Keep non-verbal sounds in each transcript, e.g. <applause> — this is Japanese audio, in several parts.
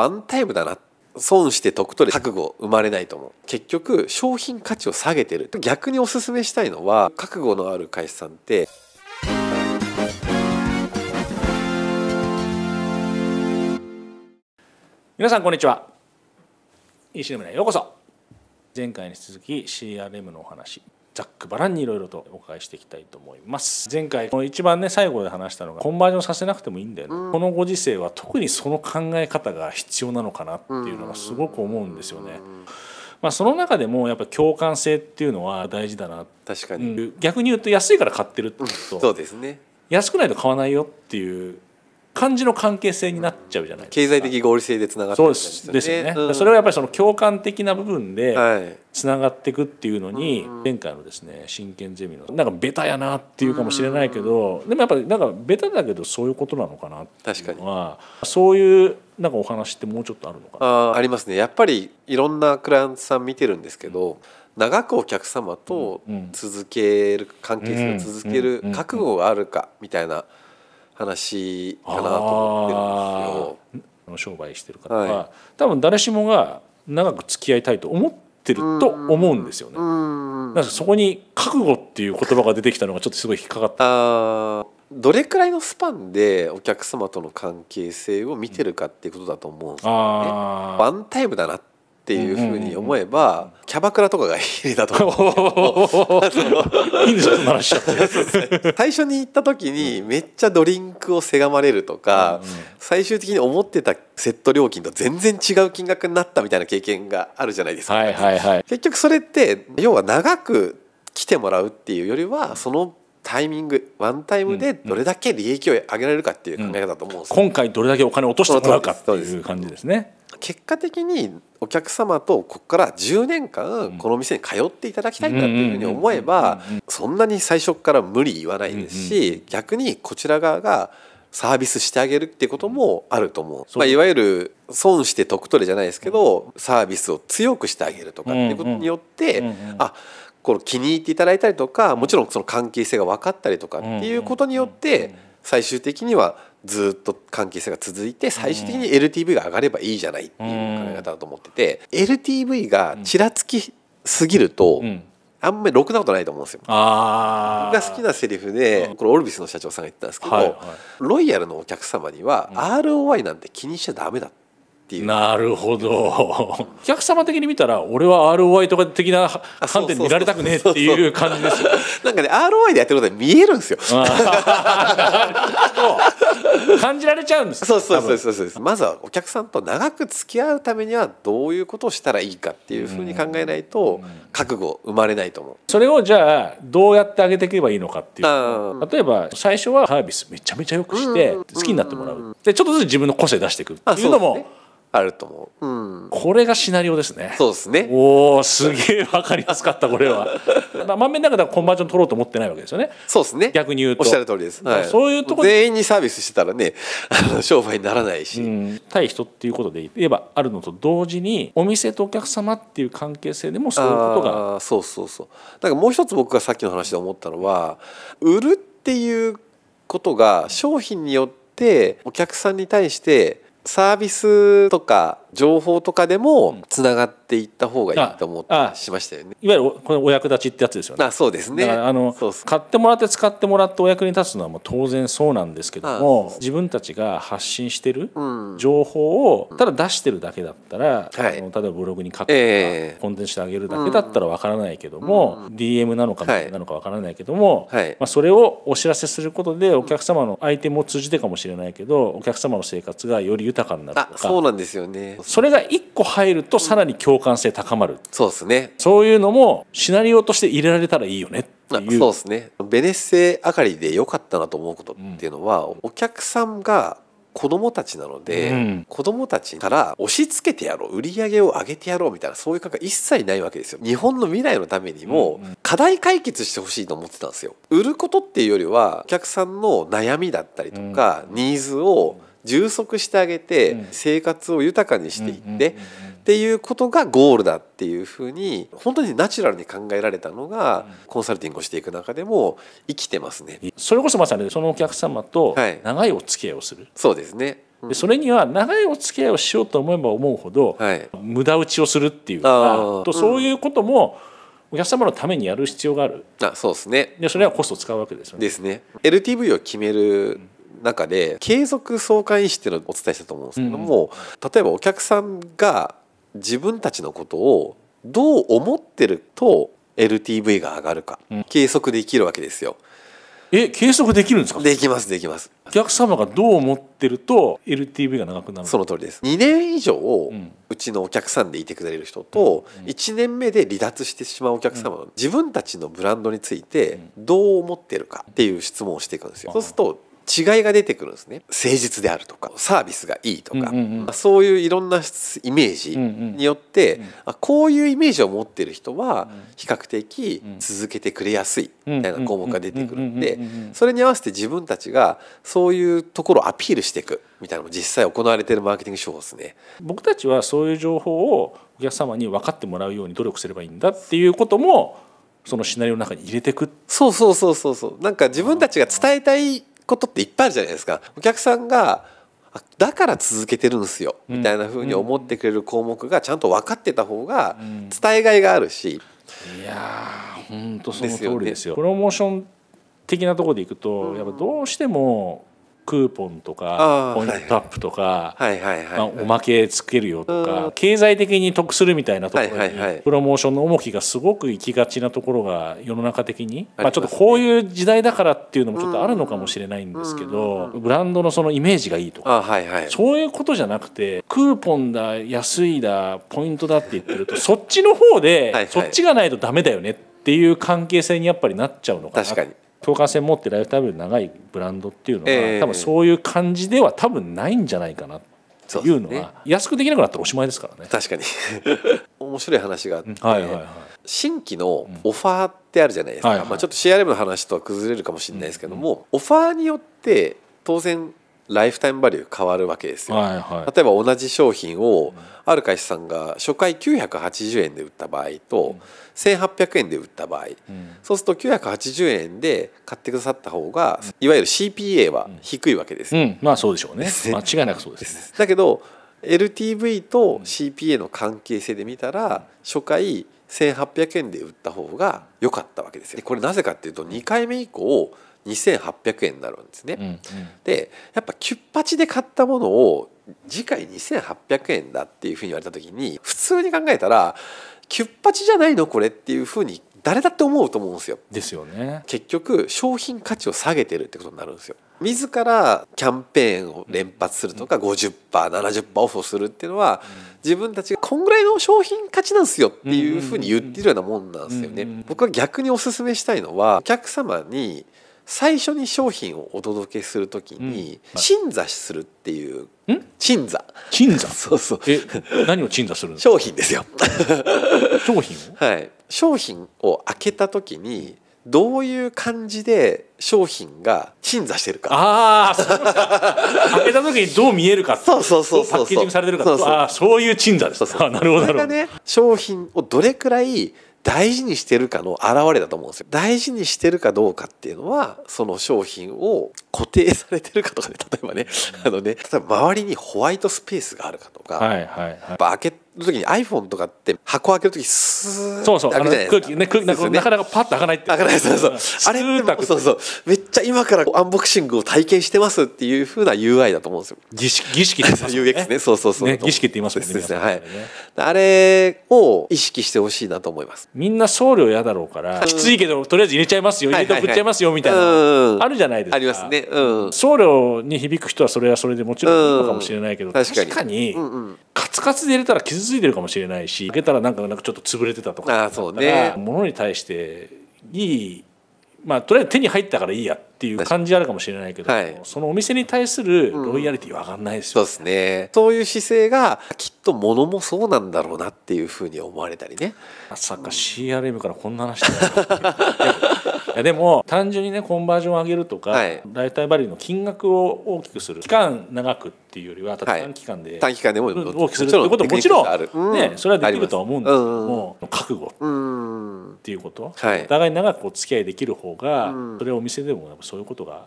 ワンタイムだな。損して得取れ覚悟生まれないと思う。結局商品価値を下げてる。逆におすすめしたいのは覚悟のある会社さんって。皆さんこんにちは。ECM へようこそ。前回に続き CRM のお話。ざっくばらんにいろいろとお伺いしていきたいと思います。前回この一番ね最後で話したのがコンバージョンさせなくてもいいんだよね、うん、このご時世は特にその考え方が必要なのかなっていうのがすごく思うんですよね、まあ、その中でもやっぱ共感性っていうのは大事だな確かに、逆に言うと安いから買ってるってこと、そうですね。安くないと買わないよっていう感じの関係性になっちゃうじゃない経済的合理性でつながってるんですよね。です。よね、うん、それはやっぱりその共感的な部分でつながっていくっていうのに、はい、前回のですね真剣ゼミのなんかベタやなっていうかもしれないけど、でもやっぱりなんかベタだけどそういうことなのかなっていうのはそういうなんかお話ってもうちょっとあるのかな？あありますね。やっぱりいろんなクライアントさん見てるんですけど、長くお客様と続ける関係性を続ける覚悟があるかみたいな。話かなと思ってるんですよ。商売してる方は、はい、多分誰しもが長く付き合いたいと思ってると思うんですよね。なんかそこに覚悟っていう言葉が出てきたのがちょっとすごい引っかかった。どれくらいのスパンでお客様との関係性を見てるかっていうことだと思うんですよね。ワンタイムだなっっていうふうに思えば、キャバクラとかがいいだと思 <laughs> うんですよ話最初に行った時にめっちゃドリンクをせがまれるとか、最終的に思ってたセット料金と全然違う金額になったみたいな経験があるじゃないですか、はいはいはい、結局それって要は長く来てもらうっていうよりはそのタイミングワンタイムでどれだけ利益を上げられるかっていう考え方だと思うんです、今回どれだけお金を落としてもらうかっていう感じですね。結果的にお客様とここから10年間この店に通っていただきたいんだっていうふうに思えばそんなに最初から無理言わないですし逆にこちら側がサービスしてあげるっていうこともあると思う、まあ、いわゆる損して得取れじゃないですけどサービスを強くしてあげるとかっていうことによってあこの気に入っていただいたりとかもちろんその関係性が分かったりとかっていうことによって最終的にはずっと関係性が続いて最終的に LTV が上がればいいじゃないっていう考え方だと思ってて LTV がちらつきすぎると、あんまりろくなことないと思うんですよ。僕が好きなセリフでこれオルビスの社長さんが言ったんですけど、はいはい、ロイヤルのお客様には ROI なんて気にしちゃダメだていう。なるほど。<laughs> お客様的に見たら俺は ROI とか的な観点で見られたくねえっていう感じです <laughs> なんかね ROI でやってることで見えるんですよ。<laughs> 感じられちゃうんです。そうそうそうそう。そうまずはお客さんと長く付き合うためにはどういうことをしたらいいかっていうふうに考えないと覚悟生まれないと思う。それをじゃあどうやってあげていけばいいのかっていう。例えば最初はサービスめちゃめちゃよくして好きになってもらう。でちょっとずつ自分の個性出していくっていうのもあると思う、うん、これがシナリオですね。そうですね。おおすげえ分かりやすかったこれは。<laughs> まあ満面の中ではコンバージョン取ろうと思ってないわけですよね。そうですね。逆に言うと。おっしゃる通りです、はい、そういうとこ全員にサービスしてたらね商売にならないし、うん、対人っていうことで言えばあるのと同時にお店とお客様っていう関係性でもそういうことがあそうそうそう。だからもう一つ僕がさっきの話で思ったのは売るっていうことが商品によってお客さんに対してサービスとか情報とかでもつながっていった方がいいと思ってしましたよね。いわゆるこのお役立ちってやつですよね。あそうですね。あの買ってもらって使ってもらってお役に立つのはもう当然そうなんですけども自分たちが発信してる情報をただ出してるだけだったら、うん、例えばブログに書くとか、えー、コンテンツしてあげるだけだったらわからないけども、うん、DM なのかなのかわからないけども、はい、まあ、それをお知らせすることでお客様のアイテムを通じてかもしれないけどお客様の生活がより豊かになるとか。そうなんですよねそれが一個入るとさらに共感性高まる、そうですね。そういうのもシナリオとして入れられたらいいよねそうですね。ベネッセあかりで良かったなと思うことっていうのは、うん、お客さんが子供たちなので、うん、子供たちから押し付けてやろう売り上げを上げてやろうみたいなそういう考え一切ないわけですよ。日本の未来のためにも課題解決してほしいと思ってたんですよ。売ることっていうよりはお客さんの悩みだったりとか、うん、ニーズを充足してあげて生活を豊かにしていってっていうことがゴールだっていうふうに本当にナチュラルに考えられたのがコンサルティングをしていく中でも生きてますね。それこそまさにそのお客様と長いお付き合いをする、はい、そうですね。でそれには長いお付き合いをしようと思えば思うほど、はい、無駄打ちをするっていうかとそういうこともお客様のためにやる必要がある。あそうですね。でそれはコストを使うわけですよね。ですね。LTV を決める中で継続相関因子っていうのをお伝えしたと思うんですけども、うん、例えばお客さんが自分たちのことをどう思ってると LTV が上がるか、計測できるわけですよ。え計測できるんですか？できますできます。お客様がどう思ってると LTV が長くなるその通りです。2年以上、うちのお客さんでいてくれる人と、うん、1年目で離脱してしまうお客様、うん、自分たちのブランドについてどう思ってるかっていう質問をしていくんですよ、そうすると違いが出てくるんですね。誠実であるとかサービスがいいとか、うんうん、そういういろんなイメージによって、うん。うん、こういうイメージを持ってる人は比較的続けてくれやすいみたいな項目が出てくるんでそれに合わせて自分たちがそういうところをアピールしていくみたいなのも実際行われているマーケティング手法ですね。僕たちはそういう情報をお客様に分かってもらうように努力すればいいんだっていうこともそのシナリオの中に入れていく。そうそうそうそうそう。なんか自分たちが伝えたいことっていっぱいあるじゃないですか。お客さんがだから続けてるんですよみたいなふうに思ってくれる項目がちゃんと分かってた方が伝えがいがあるし、いや本当その通りですよ、ね、プロモーション的なところでいくと、やっぱどうしてもクーポンとかポイントアップとかおまけつけるよとか経済的に得するみたいなところにプロモーションの重きがすごく行きがちなところが世の中的にまあちょっとこういう時代だからっていうのもちょっとあるのかもしれないんですけどブランドのそのイメージがいいとかそういうことじゃなくてクーポンだ安いだポイントだって言ってると <laughs> そっちの方でそっちがないとダメだよねっていう関係性にやっぱりなっちゃうのかな境界線持ってライフタイム長いブランドっていうのは、えー、多分そういう感じでは多分ないんじゃないかなっていうのは、ね、安くできなくなったらおしまいですからね。確かに。<laughs> 面白い話があって、はいはいはい、新規のオファーってあるじゃないですか、うんはいはい、まあ、ちょっと CRM の話とは崩れるかもしれないですけども、うん。うん、オファーによって当然ライフタイムバリュー変わるわけですよ、はいはい、例えば同じ商品をある会社さんが初回980円で売った場合と1800円で売った場合、そうすると980円で買ってくださった方がいわゆる CPA は低いわけです、うん。うん、まあそうでしょうね。間違いなくそうです、ね、だけど LTV と CPA の関係性で見たら初回1800円で売った方が良かったわけですよ。これなぜかっていうと2回目以降2800円になるんですね。うん。うん、でやっぱキュッパチで買ったものを次回2800円だっていうふうに言われた時に普通に考えたらキュッパチじゃないのこれっていうふうに誰だって思うと思うんですよ。ですよね。結局商品価値を下げてるってことになるんですよ。自らキャンペーンを連発するとか 50%70% オフをするっていうのは自分たちがこんぐらいの商品価値なんですよっていうふうに言ってるようなもんなんですよね。僕は逆におすすめしたいのはお客様に最初に商品をお届けするときに鎮座するっていう鎮座。鎮座？<laughs> そうそう。え何を鎮座する商品ですよ。<laughs> 商品を？はい。商品を開けた時にどういう感じで商品が鎮座してるか。ああ開けた時にどう見えるか。<laughs> そうそうそうパッケージングされてるか。そうそう。あそういう鎮座です。そうそう。なるほどなるほど、ね、商品をどれくらい大事にしてるかの表れだと思うんですよ。大事にしてるかどうかっていうのはその商品を固定されてるかとかで、ね、例えばねあのね例えば周りにホワイトスペースがあるかとか、はいはいはい、開ける時に iPhone とかって箱開ける時スーそうそう空気ね空気なかなかパッと開かないって開かないそうそう。あれってそうそう。めっちゃ今からアンボクシングを体験してますっていうふうな UI だと思うんですよ。儀式儀式って言いますね。<laughs> UX ね。そうそうそう、ね、儀式って言いますもんね。ね。はい、あれを意識してほしいなと思います。みんな送料嫌だろうから、きついけどとりあえず入れちゃいますよ。入れて送っちゃいますよみたいな、あるじゃないですか。ありますね、うん、送料に響く人はそれはそれでもちろんいいのかもしれないけど、確かに、カツカツで入れたら傷ついてるかもしれないし開けたらなんかなんかちょっと潰れてたとかあそうね。物に対していいまあとりあえず手に入ったからいいやっていう感じあるかもしれないけど、はい、そのお店に対するロイヤリティは上がんないですよ、ね。うん、そうですね。そういう姿勢がきっと物もそうなんだろうなっていうふうに思われたりね。まさか CRM からこんな話い <laughs> やでも単純にねコンバージョンを上げるとか、はい、ライフタイムバリューの金額を大きくする。期間長くっていうよりは短期間で、短期間でも大きくするっていうことももちろん、ね、それはできるとは思うんだけども、覚悟っていうこと、はい、お互い長くお付き合いできる方が、それはお店でもそういうことが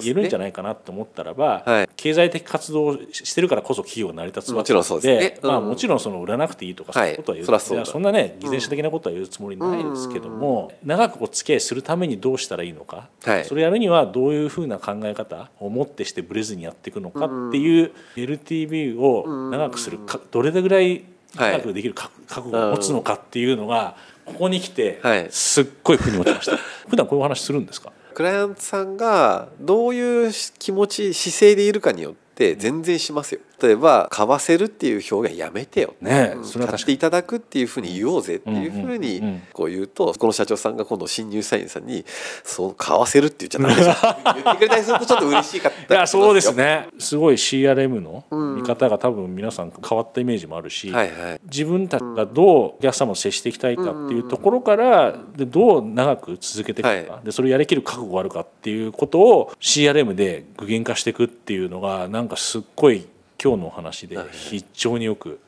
言えるんじゃないかなと思ったらば、はい、経済的活動をしてるからこそ企業が成り立つわけでもちろんそうですね、うん、まあ、もちろんその売らなくていいとかそういうことは言う、はい、そそんなね偽善者的なことは言うつもりないですけども、うん、長くお付き合いするためにどうしたらいいのか、はい、それやるにはどういうふうな考え方をもってしてブレずにやっていくのかっていう LTV を長くするかどれぐらい長くできる覚悟を持つのかっていうのがここに来てすっごい腑に落ちました。<laughs> 普段こういう話するんですか？クライアントさんがどういう気持ち姿勢でいるかによって全然しますよ。例えば買わせるっていう表現やめてよ、ね、それは買っていただくっていうふうに言おうぜっていうふうにこう言うとこの社長さんが今度新入社員さんに「そう買わせるって言っちゃダメでしょ」言ってくれたりするとちょっと嬉しかった <laughs> いやそうですね。すごい CRM の見方が多分皆さん変わったイメージもあるし、はいはい、自分たちがどうお客様を接していきたいかっていうところからでどう長く続けていくか、はい、でそれをやりきる覚悟があるかっていうことを CRM で具現化していくっていうのがなんかすっごい今日のお話で非常によく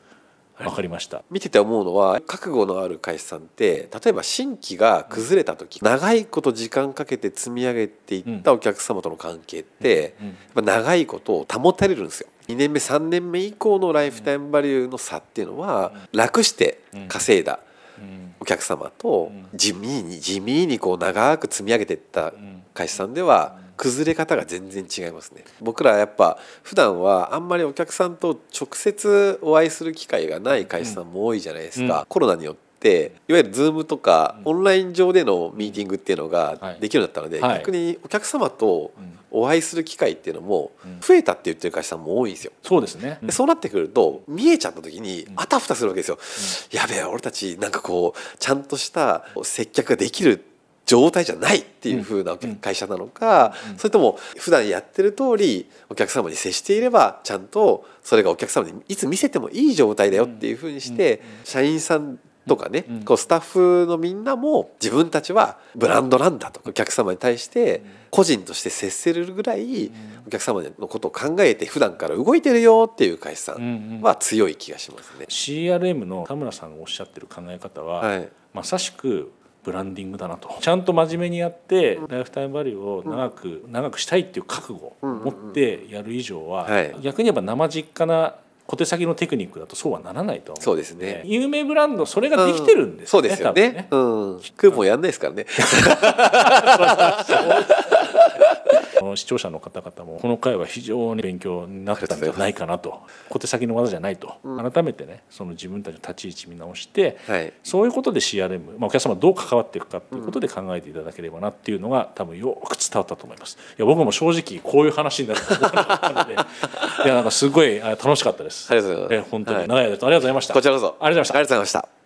分かりました、見てて思うのは覚悟のある会社さんって例えば新規が崩れた時長いこと時間かけて積み上げていったお客様との関係って、うん、長いことを保たれるんですよ。2年目3年目以降のライフタイムバリューの差っていうのは楽して稼いだお客様と地味に地味にこう長く積み上げていった会社さんでは崩れ方が全然違いますね。僕らやっぱ普段はあんまりお客さんと直接お会いする機会がない会社さんも多いじゃないですか、うん、コロナによっていわゆる Zoom とかオンライン上でのミーティングっていうのができるようになったので、はい、逆にお客様とお会いする機会っていうのも増えたって言ってる会社さんも多いんですよ。そうですね、でそうなってくると見えちゃった時にあたふたするわけですよ。やべえ俺たちなんかこうちゃんとした接客ができる状態じゃないっていうふうな会社なのか、それとも普段やってる通りお客様に接していればちゃんとそれがお客様にいつ見せてもいい状態だよっていうふうにして社員さんとかね、こうスタッフのみんなも自分たちはブランドなんだとお客様に対して個人として接せるぐらいお客様のことを考えて普段から動いてるよっていう会社さんは強い気がしますね。CRM の田村さんがおっしゃってる考え方は、はい、まさしくブランディングだなと。ちゃんと真面目にやってライフタイムバリューを長く、長くしたいっていう覚悟を持ってやる以上は、逆に言えば生実家な小手先のテクニックだとそうはならないとそうですね。有名ブランドそれができてるんです、ねそうですよね。ね、うん、クーポンやんないですからね <laughs> <laughs> <laughs> 視聴者の方々もこの回は非常に勉強になったんじゃないかなと小手先の技じゃないと、うん、改めてねその自分たちの立ち位置見直して、はい、そういうことで CRM、まあ、お客様どう関わっていくかということで考えていただければなっていうのが多分よく伝わったと思います。いや僕も正直こういう話になると思わなかったので <laughs> いやなんかすごい楽しかったです。ありがとうございます。え本当に長い間ありがとうございました。こちらこそありがとうございました。ありがとうございました。